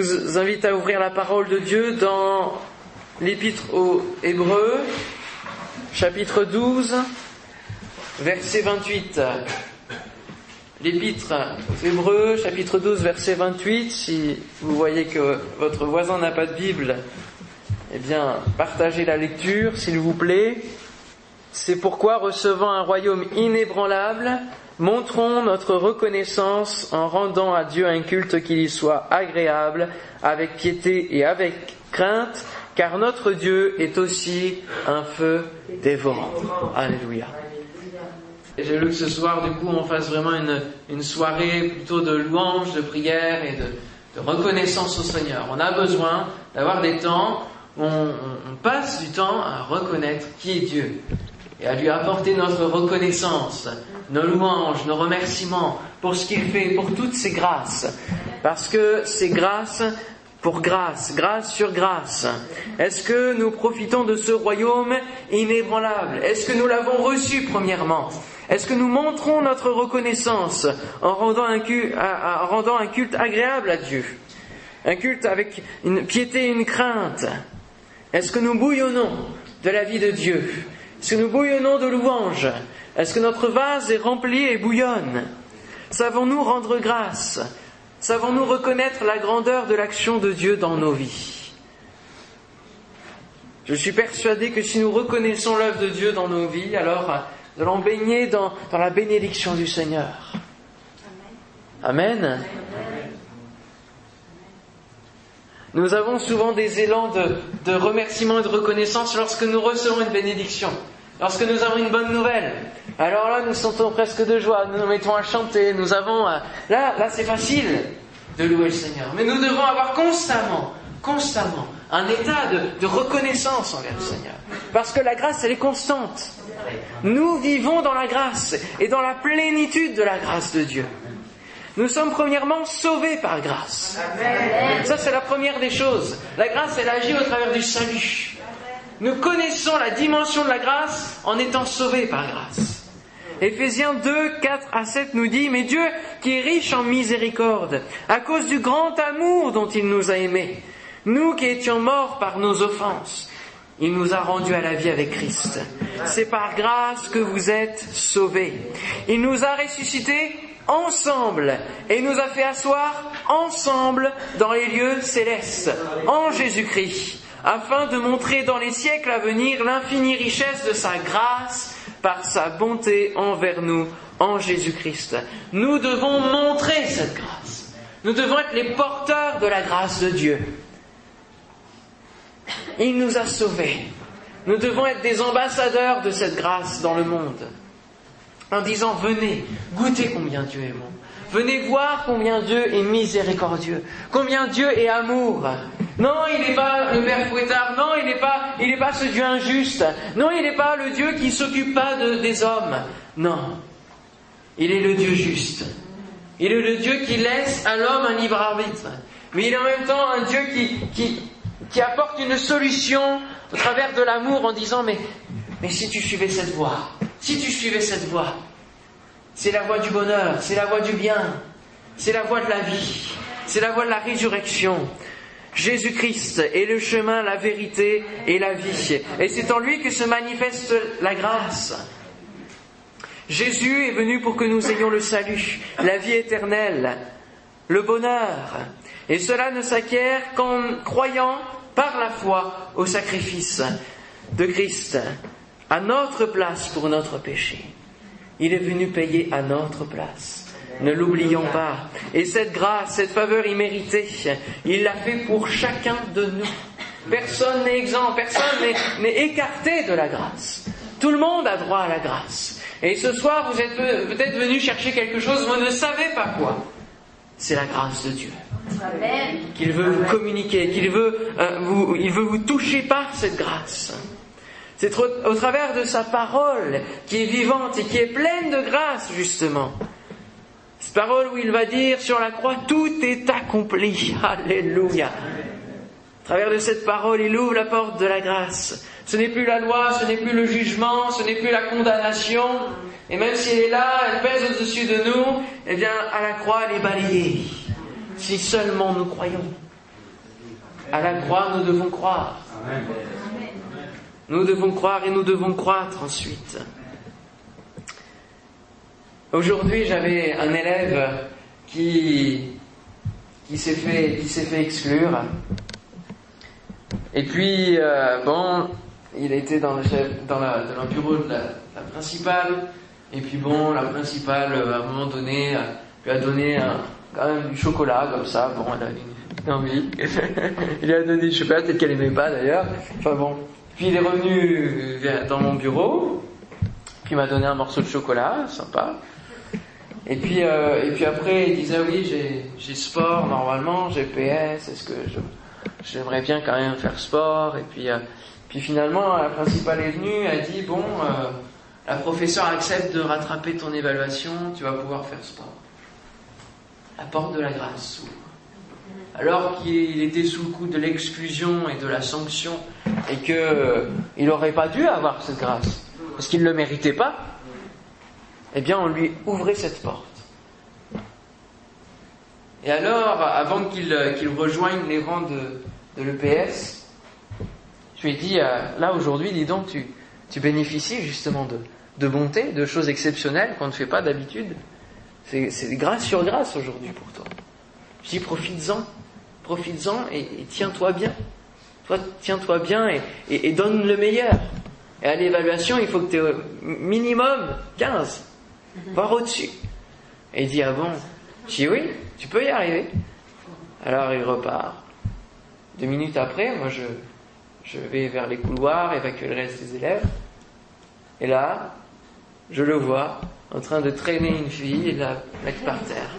Je vous invite à ouvrir la parole de Dieu dans l'épître aux Hébreux, chapitre 12, verset 28. L'épître aux Hébreux, chapitre 12, verset 28. Si vous voyez que votre voisin n'a pas de Bible, eh bien, partagez la lecture, s'il vous plaît. C'est pourquoi, recevant un royaume inébranlable, montrons notre reconnaissance en rendant à Dieu un culte qui lui soit agréable, avec piété et avec crainte, car notre Dieu est aussi un feu dévorant. Alléluia. J'ai voulu que ce soir, du coup, on fasse vraiment une, soirée plutôt de louange, de prière et de, reconnaissance au Seigneur. On a besoin d'avoir des temps où on passe du temps à reconnaître qui est Dieu et à lui apporter notre reconnaissance, nos louanges, nos remerciements pour ce qu'il fait, pour toutes ses grâces. Parce que c'est grâce pour grâce, grâce sur grâce. Est-ce que nous profitons de ce royaume inébranlable? Est-ce que nous l'avons reçu premièrement? Est-ce que nous montrons notre reconnaissance en rendant un culte, agréable à Dieu? Un culte avec une piété et une crainte. Est-ce que nous bouillonnons de la vie de Dieu? Est-ce que nous bouillonnons de louanges Est-ce que notre vase est rempli et bouillonne? Savons-nous rendre grâce? Savons-nous reconnaître la grandeur de l'action de Dieu dans nos vies? Je suis persuadé que si nous reconnaissons l'œuvre de Dieu dans nos vies, alors nous allons baigner dans, dans la bénédiction du Seigneur. Amen. Amen. Nous avons souvent des élans de, remerciement et de reconnaissance lorsque nous recevons une bénédiction, lorsque nous avons une bonne nouvelle. Alors là, nous sentons presque de joie, nous nous mettons à chanter, nous avons... Là, là c'est facile de louer le Seigneur. Mais nous devons avoir constamment, constamment, un état de reconnaissance envers le Seigneur. Parce que la grâce, elle est constante. Nous vivons dans la grâce et dans la plénitude de la grâce de Dieu. Nous sommes premièrement sauvés par grâce. Amen. Ça, c'est la première des choses. La grâce, elle agit au travers du salut. Nous connaissons la dimension de la grâce en étant sauvés par grâce. Éphésiens 2, 4 à 7 nous dit, mais Dieu qui est riche en miséricorde, à cause du grand amour dont il nous a aimés, nous qui étions morts par nos offenses, il nous a rendus à la vie avec Christ. C'est par grâce que vous êtes sauvés. Il nous a ressuscités ensemble et nous a fait asseoir ensemble dans les lieux célestes, en Jésus-Christ, afin de montrer dans les siècles à venir l'infinie richesse de sa grâce par sa bonté envers nous en Jésus-Christ. Nous devons montrer cette grâce. Nous devons être les porteurs de la grâce de Dieu. Il nous a sauvés. Nous devons être des ambassadeurs de cette grâce dans le monde. En disant, venez, goûtez combien Dieu est bon. Venez voir combien Dieu est miséricordieux, combien Dieu est amour. Non, il n'est pas le Père fouettard. Non, il n'est pas, pas ce Dieu injuste. Non, il n'est pas le Dieu qui s'occupe pas de, des hommes. Non, il est le Dieu juste. Il est le Dieu qui laisse à l'homme un libre arbitre. Mais il est en même temps un Dieu qui, apporte une solution au travers de l'amour en disant mais si tu suivais cette voie, si tu suivais cette voie, c'est la voie du bonheur, c'est la voie du bien, c'est la voie de la vie, c'est la voie de la résurrection. Jésus-Christ est le chemin, la vérité et la vie. Et c'est en lui que se manifeste la grâce. Jésus est venu pour que nous ayons le salut, la vie éternelle, le bonheur. Et cela ne s'acquiert qu'en croyant par la foi au sacrifice de Christ, à notre place pour notre péché. Il est venu payer à notre place. Ne l'oublions pas. Et cette grâce, cette faveur imméritée, il l'a fait pour chacun de nous. Personne n'est exempt, personne n'est écarté de la grâce. Tout le monde a droit à la grâce. Et ce soir, vous êtes peut-être venu chercher quelque chose, vous ne savez pas quoi. C'est la grâce de Dieu. Qu'il veut vous communiquer, qu'il veut, euh, vous, il veut vous toucher par cette grâce. C'est au travers de sa parole qui est vivante et qui est pleine de grâce, justement. Cette parole où il va dire sur la croix, tout est accompli. Alléluia. À travers de cette parole, il ouvre la porte de la grâce. Ce n'est plus la loi, ce n'est plus le jugement, ce n'est plus la condamnation. Et même si elle est là, elle pèse au-dessus de nous, eh bien, à la croix, elle est balayée. Si seulement nous croyons. À la croix, nous devons croire. Nous devons croire et nous devons croître ensuite. Aujourd'hui, j'avais un élève qui, qui s'est fait, fait exclure. Et puis, euh, bon, il était dans le, dans, la, dans le bureau de la, principale. Et puis bon, la principale, euh, à un moment donné, euh, lui a donné un, quand même du chocolat, comme ça. Bon, elle a une envie. il lui a donné du chocolat, peut-être qu'elle aimait pas d'ailleurs. Enfin bon. Puis il est revenu dans mon bureau. Puis il m'a donné un morceau de chocolat, sympa. Et puis, euh, et puis après, il disait oui, j'ai sport normalement, j'ai PS, est-ce que j'aimerais bien quand même faire sport? Et puis, euh, puis finalement, la principale est venue, a dit bon, euh, la professeure accepte de rattraper ton évaluation, tu vas pouvoir faire sport. La porte de la grâce s'ouvre. Alors qu'il était sous le coup de l'exclusion et de la sanction, et que il n'aurait pas dû avoir cette grâce, parce qu'il ne le méritait pas eh bien, on lui ouvrait cette porte. Et alors, avant qu'il rejoigne les rangs de, l'EPS, je lui ai dit, euh, là aujourd'hui, dis donc, tu, tu bénéficies justement de, de bonté, de choses exceptionnelles qu'on ne fait pas d'habitude. C'est grâce sur grâce aujourd'hui pour toi. Je dis, profites-en, profites-en et, tiens-toi bien. Toi, tiens-toi bien et, donne le meilleur. Et à l'évaluation, il faut que tu aies minimum 15 voir au-dessus. Et il dit, ah bon? Je dis, oui, tu peux y arriver. Alors il repart. Deux minutes après, moi je, je vais vers les couloirs, évacuer le reste des élèves. Et là, je le vois en train de traîner une fille et de la mettre par terre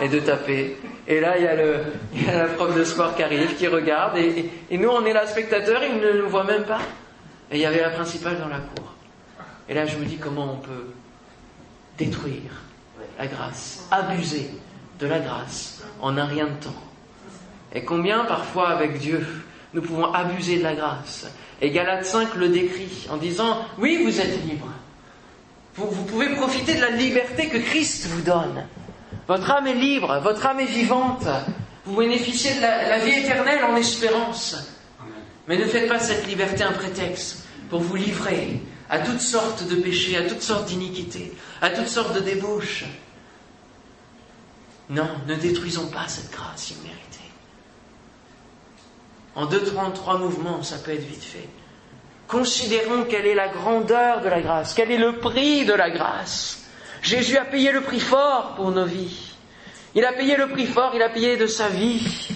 et de taper. Et là, il y a, la prof de sport qui arrive, qui regarde, et, nous, on est là spectateurs, il ne nous voit même pas. Et il y avait la principale dans la cour. Et là, je me dis comment on peut détruire la grâce, abuser de la grâce en un rien de temps. Et combien parfois avec Dieu nous pouvons abuser de la grâce. Et Galate 5 le décrit en disant, oui, vous êtes libre. Vous, pouvez profiter de la liberté que Christ vous donne. Votre âme est libre, votre âme est vivante. Vous bénéficiez de la, vie éternelle en espérance. Mais ne faites pas cette liberté un prétexte pour vous livrer à toutes sortes de péchés, à toutes sortes d'iniquités, à toutes sortes de débauches. Non, ne détruisons pas cette grâce imméritée. En deux, trois mouvements, ça peut être vite fait. Considérons quelle est la grandeur de la grâce, quel est le prix de la grâce. Jésus a payé le prix fort pour nos vies. Il a payé le prix fort, il a payé de sa vie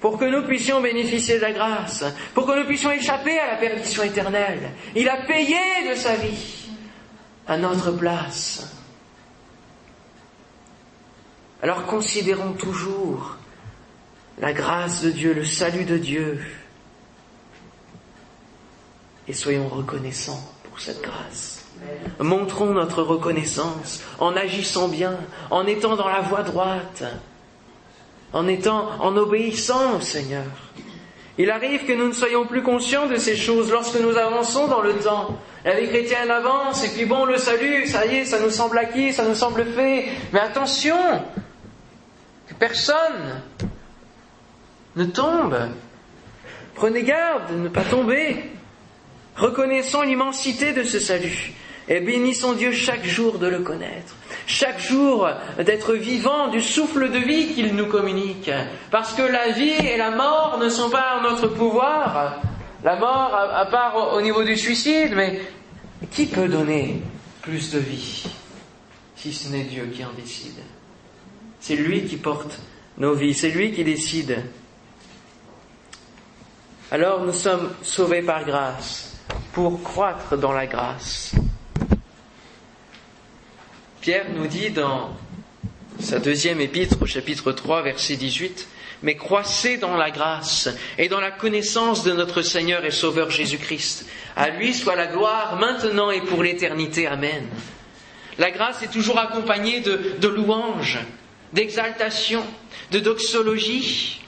pour que nous puissions bénéficier de la grâce, pour que nous puissions échapper à la perdition éternelle. Il a payé de sa vie à notre place. Alors considérons toujours la grâce de Dieu, le salut de Dieu, et soyons reconnaissants pour cette grâce. Montrons notre reconnaissance en agissant bien, en étant dans la voie droite, en étant, en obéissant au Seigneur. Il arrive que nous ne soyons plus conscients de ces choses lorsque nous avançons dans le temps. La vie chrétienne avance, et puis bon, le salut, ça y est, ça nous semble acquis, ça nous semble fait. Mais attention, que personne ne tombe. Prenez garde de ne pas tomber. Reconnaissons l'immensité de ce salut et bénissons Dieu chaque jour de le connaître chaque jour d'être vivant du souffle de vie qu'il nous communique. Parce que la vie et la mort ne sont pas en notre pouvoir. La mort, à part au niveau du suicide, mais qui peut donner plus de vie si ce n'est Dieu qui en décide? C'est lui qui porte nos vies, c'est lui qui décide. Alors nous sommes sauvés par grâce pour croître dans la grâce. Pierre nous dit dans sa deuxième épître au chapitre 3 verset 18, mais croissez dans la grâce et dans la connaissance de notre Seigneur et Sauveur Jésus-Christ. À lui soit la gloire maintenant et pour l'éternité. Amen. La grâce est toujours accompagnée de, de louanges, d'exaltation, de doxologie.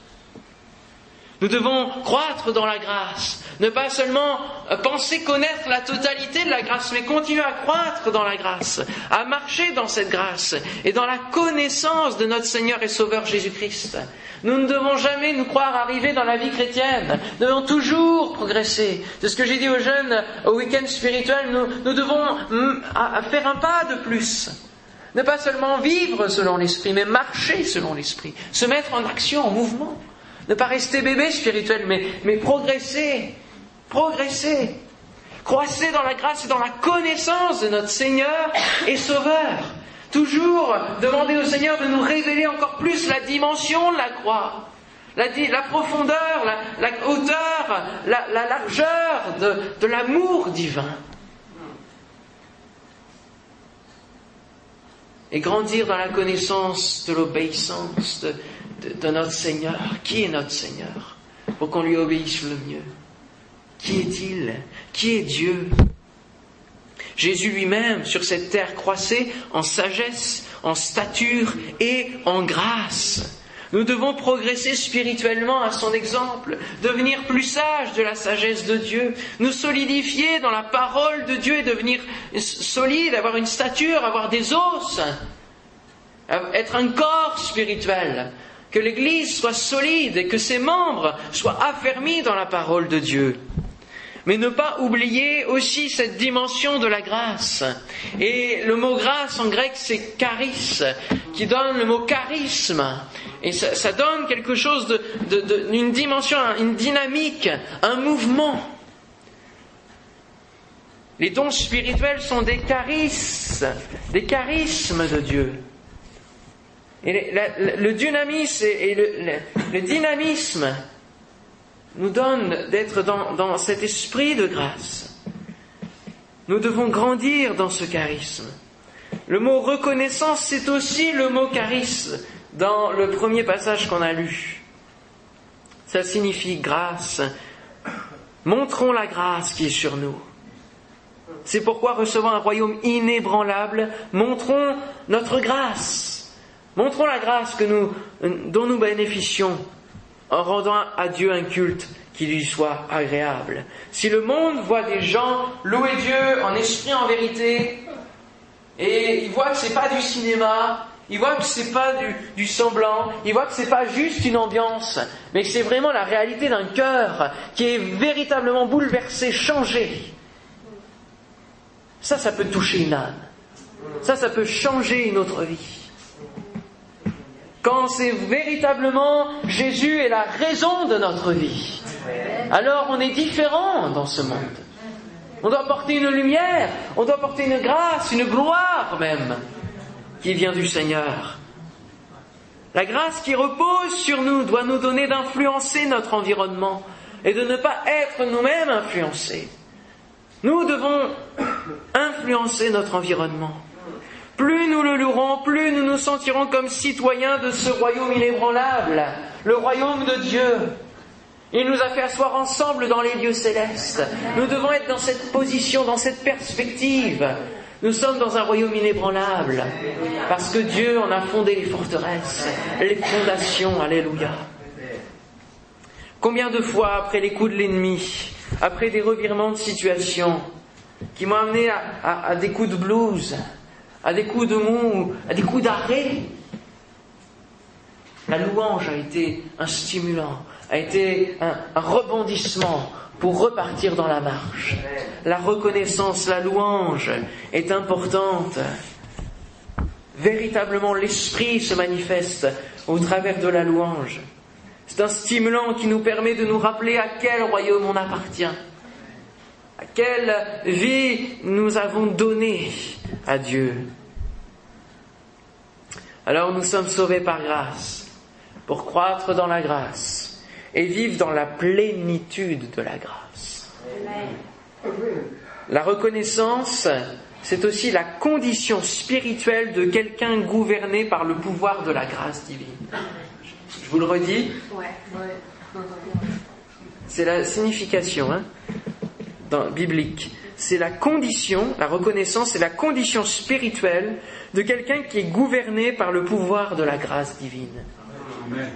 Nous devons croître dans la grâce, ne pas seulement penser connaître la totalité de la grâce, mais continuer à croître dans la grâce, à marcher dans cette grâce et dans la connaissance de notre Seigneur et Sauveur Jésus-Christ. Nous ne devons jamais nous croire arrivés dans la vie chrétienne. Nous devons toujours progresser. C'est ce que j'ai dit aux jeunes au week-end spirituel. Nous, devons faire un pas de plus. Ne pas seulement vivre selon l'esprit, mais marcher selon l'esprit. Se mettre en action, en mouvement. Ne pas rester bébé spirituel, mais, progresser. Progresser. Croissez dans la grâce et dans la connaissance de notre Seigneur et Sauveur. Toujours demander au Seigneur de nous révéler encore plus la dimension de la croix, la, profondeur, la, hauteur, la, largeur de, l'amour divin. Et grandir dans la connaissance de l'obéissance de notre Seigneur. Qui est notre Seigneur? Pour qu'on lui obéisse le mieux. Qui est-il? Qui est Dieu? Jésus lui-même, sur cette terre, croissait en sagesse, en stature et en grâce. Nous devons progresser spirituellement à son exemple, devenir plus sages de la sagesse de Dieu, nous solidifier dans la parole de Dieu et devenir solides, avoir une stature, avoir des os, être un corps spirituel, que l'Église soit solide et que ses membres soient affermis dans la parole de Dieu. Mais ne pas oublier aussi cette dimension de la grâce. Et le mot grâce en grec c'est charis, qui donne le mot charisme. Et ça, donne quelque chose de, d'une dimension, une dynamique, un mouvement. Les dons spirituels sont des charismes, des charismes de Dieu. Et le, dynamisme et le dynamisme nous donne d'être dans, cet esprit de grâce. Nous devons grandir dans ce charisme. Le mot reconnaissance, c'est aussi le mot charisme dans le premier passage qu'on a lu. Ça signifie grâce. Montrons la grâce qui est sur nous. C'est pourquoi recevant un royaume inébranlable, montrons notre grâce. Montrons la grâce dont nous bénéficions en rendant à Dieu un culte qui lui soit agréable. Si le monde voit des gens louer Dieu en esprit, en vérité, et il voit que c'est pas du cinéma, il voit que c'est pas du, du, semblant, il voit que c'est pas juste une ambiance, mais que c'est vraiment la réalité d'un cœur qui est véritablement bouleversé, changé. Ça, ça peut toucher une âme. Ça, ça peut changer une autre vie. Quand c'est véritablement Jésus est la raison de notre vie, alors on est différent dans ce monde. On doit porter une lumière, on doit porter une grâce, une gloire même, qui vient du Seigneur. La grâce qui repose sur nous doit nous donner d'influencer notre environnement et de ne pas être nous-mêmes influencés. Nous devons influencer notre environnement. Plus nous le louerons, plus nous nous sentirons comme citoyens de ce royaume inébranlable, le royaume de Dieu. Il nous a fait asseoir ensemble dans les lieux célestes. Nous devons être dans cette position, dans cette perspective. Nous sommes dans un royaume inébranlable, parce que Dieu en a fondé les forteresses, les fondations, alléluia. Combien de fois, après les coups de l'ennemi, après des revirements de situation, qui m'ont amené à, à des coups de blues, à des coups de mou, à des coups d'arrêt. La louange a été un stimulant, a été un, rebondissement pour repartir dans la marche. La reconnaissance, la louange est importante. Véritablement, l'esprit se manifeste au travers de la louange. C'est un stimulant qui nous permet de nous rappeler à quel royaume on appartient, à quelle vie nous avons donné à Dieu. Alors nous sommes sauvés par grâce, pour croître dans la grâce et vivre dans la plénitude de la grâce. La reconnaissance, c'est aussi la condition spirituelle de quelqu'un gouverné par le pouvoir de la grâce divine. Je vous le redis. C'est la signification hein, biblique c'est la condition, la reconnaissance, c'est la condition spirituelle de quelqu'un qui est gouverné par le pouvoir de la grâce divine.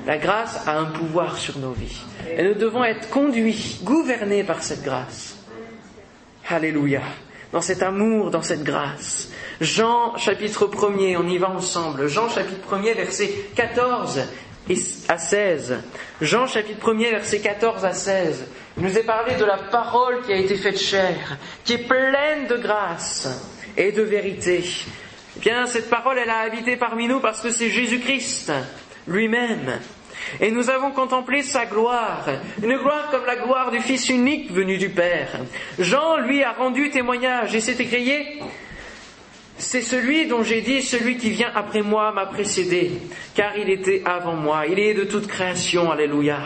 La grâce a un pouvoir sur nos vies. Et nous devons être conduits, gouvernés par cette grâce. Alléluia. Dans cet amour, dans cette grâce. Jean chapitre 1er, on y va ensemble. Jean chapitre 1er, verset 14 à 16. Jean chapitre 1er verset 14 à 16. Il nous est parlé de la parole qui a été faite chair, qui est pleine de grâce et de vérité. Eh bien, cette parole, elle a habité parmi nous parce que c'est Jésus-Christ lui-même. Et nous avons contemplé sa gloire, une gloire comme la gloire du Fils unique venu du Père. Jean, lui, a rendu témoignage et s'est écrié, c'est celui dont j'ai dit, celui qui vient après moi m'a précédé, car il était avant moi, il est de toute création, alléluia.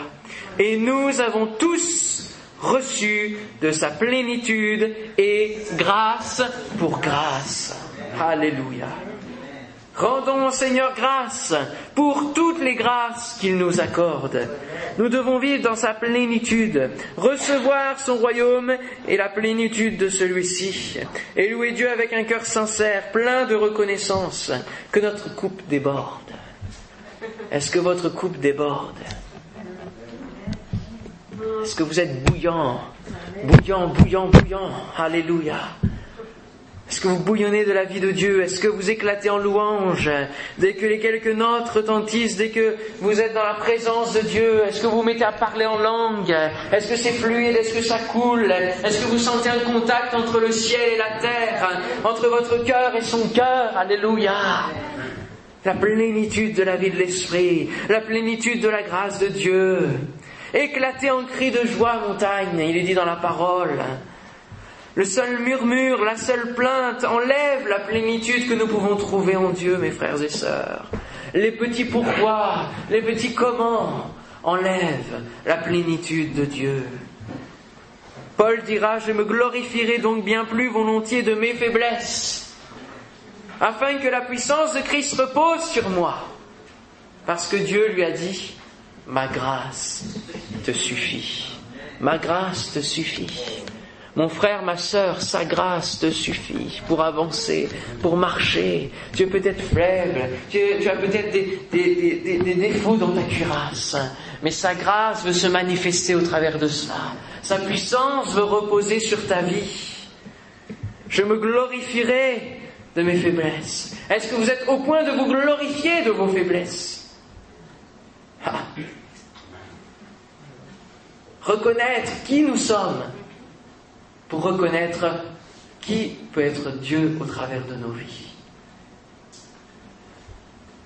Et nous avons tous reçu de sa plénitude et grâce pour grâce. Alléluia. Rendons au Seigneur grâce pour toutes les grâces qu'il nous accorde. Nous devons vivre dans sa plénitude, recevoir son royaume et la plénitude de celui-ci, et louer Dieu avec un cœur sincère, plein de reconnaissance, que notre coupe déborde. Est-ce que votre coupe déborde? Est-ce que vous êtes bouillant, bouillant, bouillant, bouillant Alléluia. Est-ce que vous bouillonnez de la vie de Dieu? Est-ce que vous éclatez en louange? Dès que les quelques notes retentissent, dès que vous êtes dans la présence de Dieu, est-ce que vous mettez à parler en langue? Est-ce que c'est fluide? Est-ce que ça coule? Est-ce que vous sentez un contact entre le ciel et la terre Entre votre cœur et son cœur? Alléluia. La plénitude de la vie de l'Esprit, la plénitude de la grâce de Dieu. Éclatez en cris de joie, montagne, il est dit dans la parole. Le seul murmure, la seule plainte enlève la plénitude que nous pouvons trouver en Dieu, mes frères et sœurs. Les petits pourquoi, les petits comment enlèvent la plénitude de Dieu. Paul dira, je me glorifierai donc bien plus volontiers de mes faiblesses, afin que la puissance de Christ repose sur moi, parce que Dieu lui a dit, ma grâce te suffit, ma grâce te suffit. Mon frère, ma sœur, sa grâce te suffit pour avancer, pour marcher. Tu es peut-être faible, tu, as peut-être des, défauts dans ta cuirasse, mais sa grâce veut se manifester au travers de cela. Sa puissance veut reposer sur ta vie. Je me glorifierai de mes faiblesses. Est-ce que vous êtes au point de vous glorifier de vos faiblesses? Ah. Reconnaître qui nous sommes pour reconnaître qui peut être Dieu au travers de nos vies.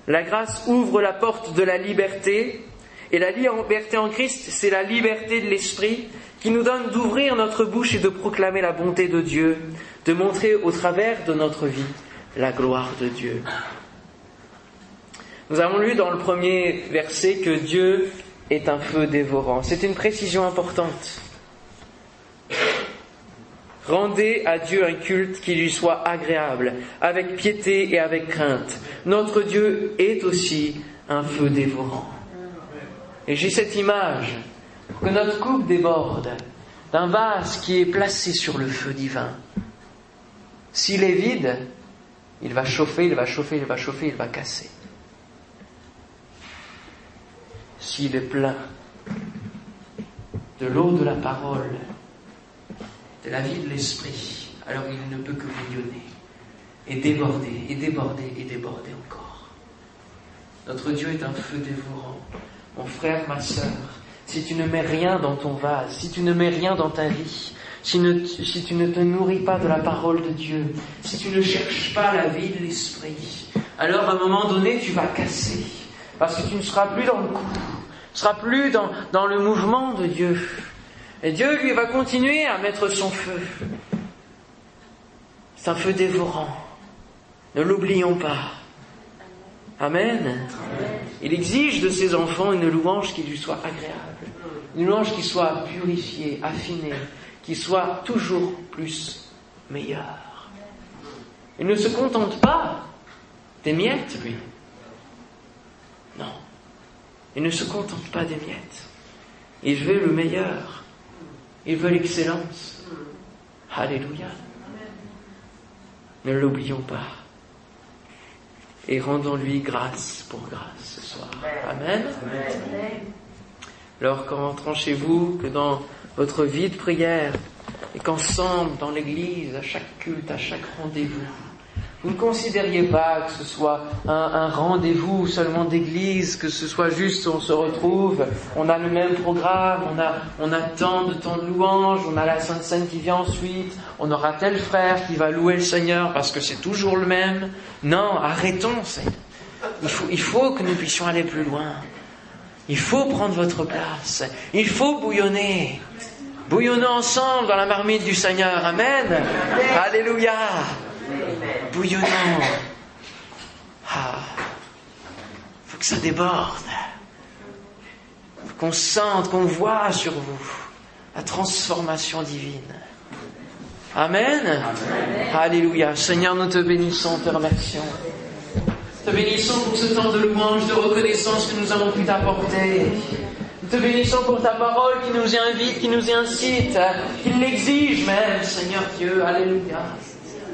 La grâce ouvre la porte de la liberté, et la liberté en Christ, c'est la liberté de l'esprit qui nous donne d'ouvrir notre bouche et de proclamer la bonté de Dieu, de montrer au travers de notre vie la gloire de Dieu. Nous avons lu dans le premier verset que Dieu est un feu dévorant. C'est une précision importante. Rendez à Dieu un culte qui lui soit agréable, avec piété et avec crainte. Notre Dieu est aussi un feu dévorant. Et j'ai cette image, que notre coupe déborde d'un vase qui est placé sur le feu divin. S'il est vide, il va chauffer, il va chauffer, il va chauffer, il va casser. S'il est plein de l'eau de la parole, de la vie de l'esprit, alors il ne peut que bouillonner et déborder et déborder et déborder encore. Notre Dieu est un feu dévorant. Mon frère, ma sœur, si tu ne mets rien dans ton vase, si tu ne mets rien dans ta vie, si, tu ne te nourris pas de la parole de Dieu, si tu ne cherches pas la vie de l'esprit, alors à un moment donné tu vas casser, parce que tu ne seras plus dans le coup, tu ne seras plus dans le mouvement de Dieu. Et Dieu, lui, va continuer à mettre son feu. C'est un feu dévorant. Ne l'oublions pas. Amen. Il exige de ses enfants une louange qui lui soit agréable. Une louange qui soit purifiée, affinée, qui soit toujours plus meilleure. Il ne se contente pas des miettes, lui. Non. Il ne se contente pas des miettes. Il veut le meilleur. Il veut l'excellence. Alléluia. Ne l'oublions pas. Et rendons-lui grâce pour grâce ce soir. Amen. Alors qu'en rentrant chez vous, que dans votre vie de prière, et qu'ensemble, dans l'église, à chaque culte, à chaque rendez-vous, Vous ne considériez pas que ce soit un, rendez-vous seulement d'église, que ce soit juste on se retrouve, on a le même programme, on a, on tant de temps de louange, on a la Sainte Seine qui vient ensuite, on aura tel frère qui va louer le Seigneur parce que c'est toujours le même. Non, arrêtons. Il faut, il faut que nous puissions aller plus loin. Il faut prendre votre place. Il faut bouillonner. Bouillonnons ensemble dans la marmite du Seigneur. Amen. Alléluia. Bouillonnons. Ah. Faut que ça déborde. Faut qu'on sente, qu'on voit sur vous la transformation divine. Amen. Alléluia. Seigneur, nous te bénissons, te remercions. Te bénissons pour ce temps de louange, de reconnaissance que nous avons pu t'apporter. Nous te bénissons pour ta parole qui nous invite, qui nous incite, qui l'exige même, Seigneur Dieu. Alléluia.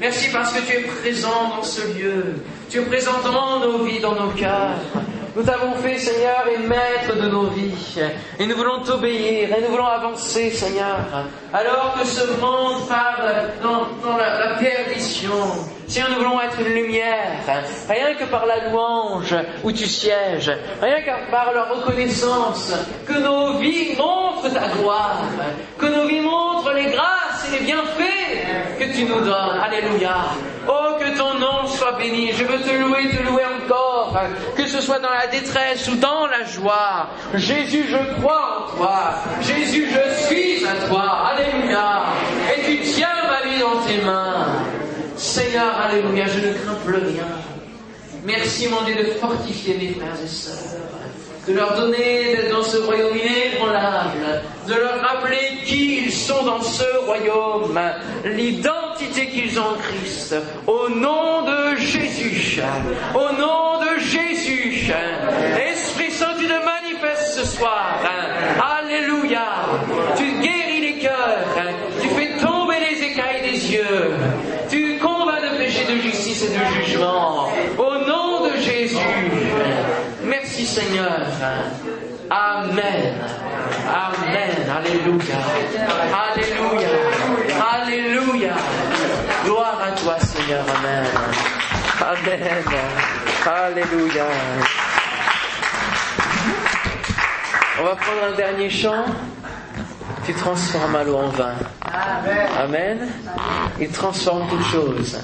Merci parce que tu es présent dans ce lieu. Tu es présent dans nos vies, dans nos cœurs. Nous t'avons fait, Seigneur, et maître de nos vies. Et nous voulons t'obéir, et nous voulons avancer, Seigneur. Alors que ce monde parle dans, la, perdition, Seigneur, nous voulons être une lumière, rien que par la louange où tu sièges, rien que par la reconnaissance, que nos vies montrent ta gloire, que nos vies montrent les grâces et les bienfaits que tu nous donnes. Alléluia. Oh, que ton nom soit béni. Je veux te louer, te louer encore, que ce soit dans la détresse ou dans la joie. Jésus, je crois en toi. Jésus, je suis à toi. Alléluia. Et tu tiens ma vie dans tes mains. Seigneur, Alléluia, je ne crains plus rien. Merci, mon Dieu, de fortifier mes frères et sœurs de leur donner d'être dans ce royaume inébranlable, de leur rappeler qui ils sont dans ce royaume, l'identité qu'ils ont en Christ, au nom de Jésus, au nom de Jésus. Esprit Saint, tu te manifestes ce soir. Alléluia. Tu guéris les cœurs, tu fais tomber les écailles des yeux, tu combats de péché, de justice et de jugement. Au nom de Jésus. Merci Seigneur. Amen. Amen. Alléluia. Alléluia. Alléluia. Gloire à toi Seigneur. Amen. Amen. Alléluia. On va prendre un dernier chant. Tu transformes l'eau en vin. Amen. Il transforme toutes choses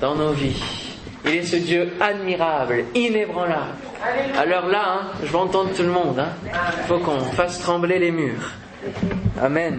dans nos vies. Il est ce Dieu admirable, inébranlable. Alors là, hein, je vais entendre tout le monde. Il hein. faut qu'on fasse trembler les murs. Amen.